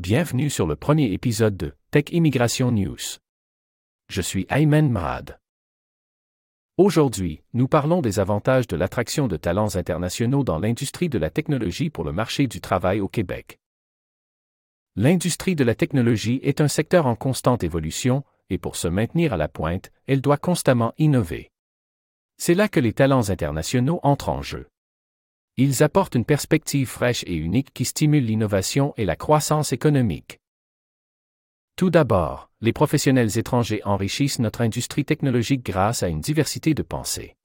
Bienvenue sur le premier épisode de Tech Immigration News. Je suis Ayman Mrad. Aujourd'hui, nous parlons des avantages de l'attraction de talents internationaux dans l'industrie de la technologie pour le marché du travail au Québec. L'industrie de la technologie est un secteur en constante évolution, et pour se maintenir à la pointe, elle doit constamment innover. C'est là que les talents internationaux entrent en jeu. Ils apportent une perspective fraîche et unique qui stimule l'innovation et la croissance économique. Tout d'abord, les professionnels étrangers enrichissent notre industrie technologique grâce à une diversité de pensées.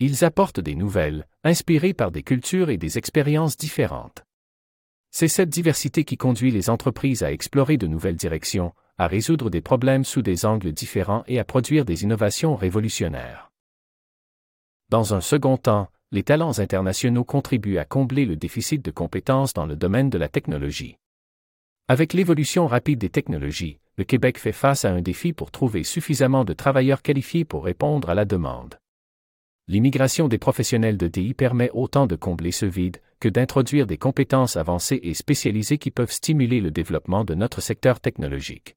Ils apportent des nouvelles, inspirées par des cultures et des expériences différentes. C'est cette diversité qui conduit les entreprises à explorer de nouvelles directions, à résoudre des problèmes sous des angles différents et à produire des innovations révolutionnaires. Dans un second temps, les talents internationaux contribuent à combler le déficit de compétences dans le domaine de la technologie. Avec l'évolution rapide des technologies, le Québec fait face à un défi pour trouver suffisamment de travailleurs qualifiés pour répondre à la demande. L'immigration des professionnels de DI permet autant de combler ce vide que d'introduire des compétences avancées et spécialisées qui peuvent stimuler le développement de notre secteur technologique.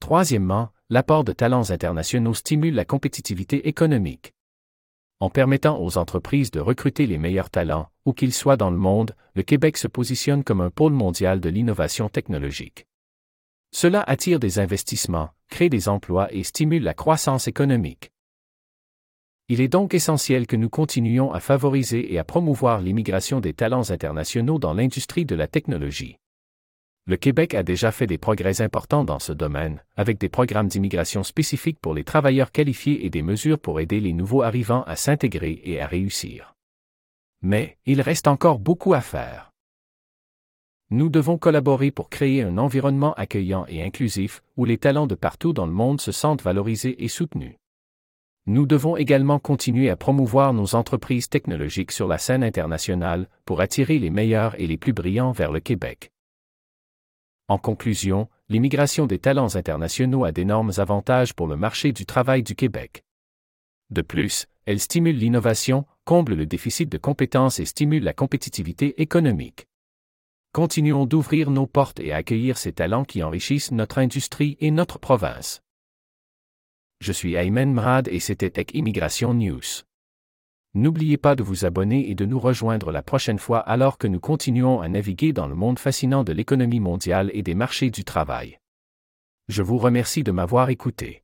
Troisièmement, l'apport de talents internationaux stimule la compétitivité économique. En permettant aux entreprises de recruter les meilleurs talents, où qu'ils soient dans le monde, le Québec se positionne comme un pôle mondial de l'innovation technologique. Cela attire des investissements, crée des emplois et stimule la croissance économique. Il est donc essentiel que nous continuions à favoriser et à promouvoir l'immigration des talents internationaux dans l'industrie de la technologie le Québec a déjà fait des progrès importants dans ce domaine, avec des programmes d'immigration spécifiques pour les travailleurs qualifiés et des mesures pour aider les nouveaux arrivants à s'intégrer et à réussir. Mais, il reste encore beaucoup à faire. Nous devons collaborer pour créer un environnement accueillant et inclusif, où les talents de partout dans le monde se sentent valorisés et soutenus. Nous devons également continuer à promouvoir nos entreprises technologiques sur la scène internationale pour attirer les meilleurs et les plus brillants vers le Québec. En conclusion, l'immigration des talents internationaux a d'énormes avantages pour le marché du travail du Québec. De plus, elle stimule l'innovation, comble le déficit de compétences et stimule la compétitivité économique. Continuons d'ouvrir nos portes et à accueillir ces talents qui enrichissent notre industrie et notre province. Je suis Ayman Mrad et c'était Tech Immigration News. N'oubliez pas de vous abonner et de nous rejoindre la prochaine fois alors que nous continuons à naviguer dans le monde fascinant de l'économie mondiale et des marchés du travail. Je vous remercie de m'avoir écouté.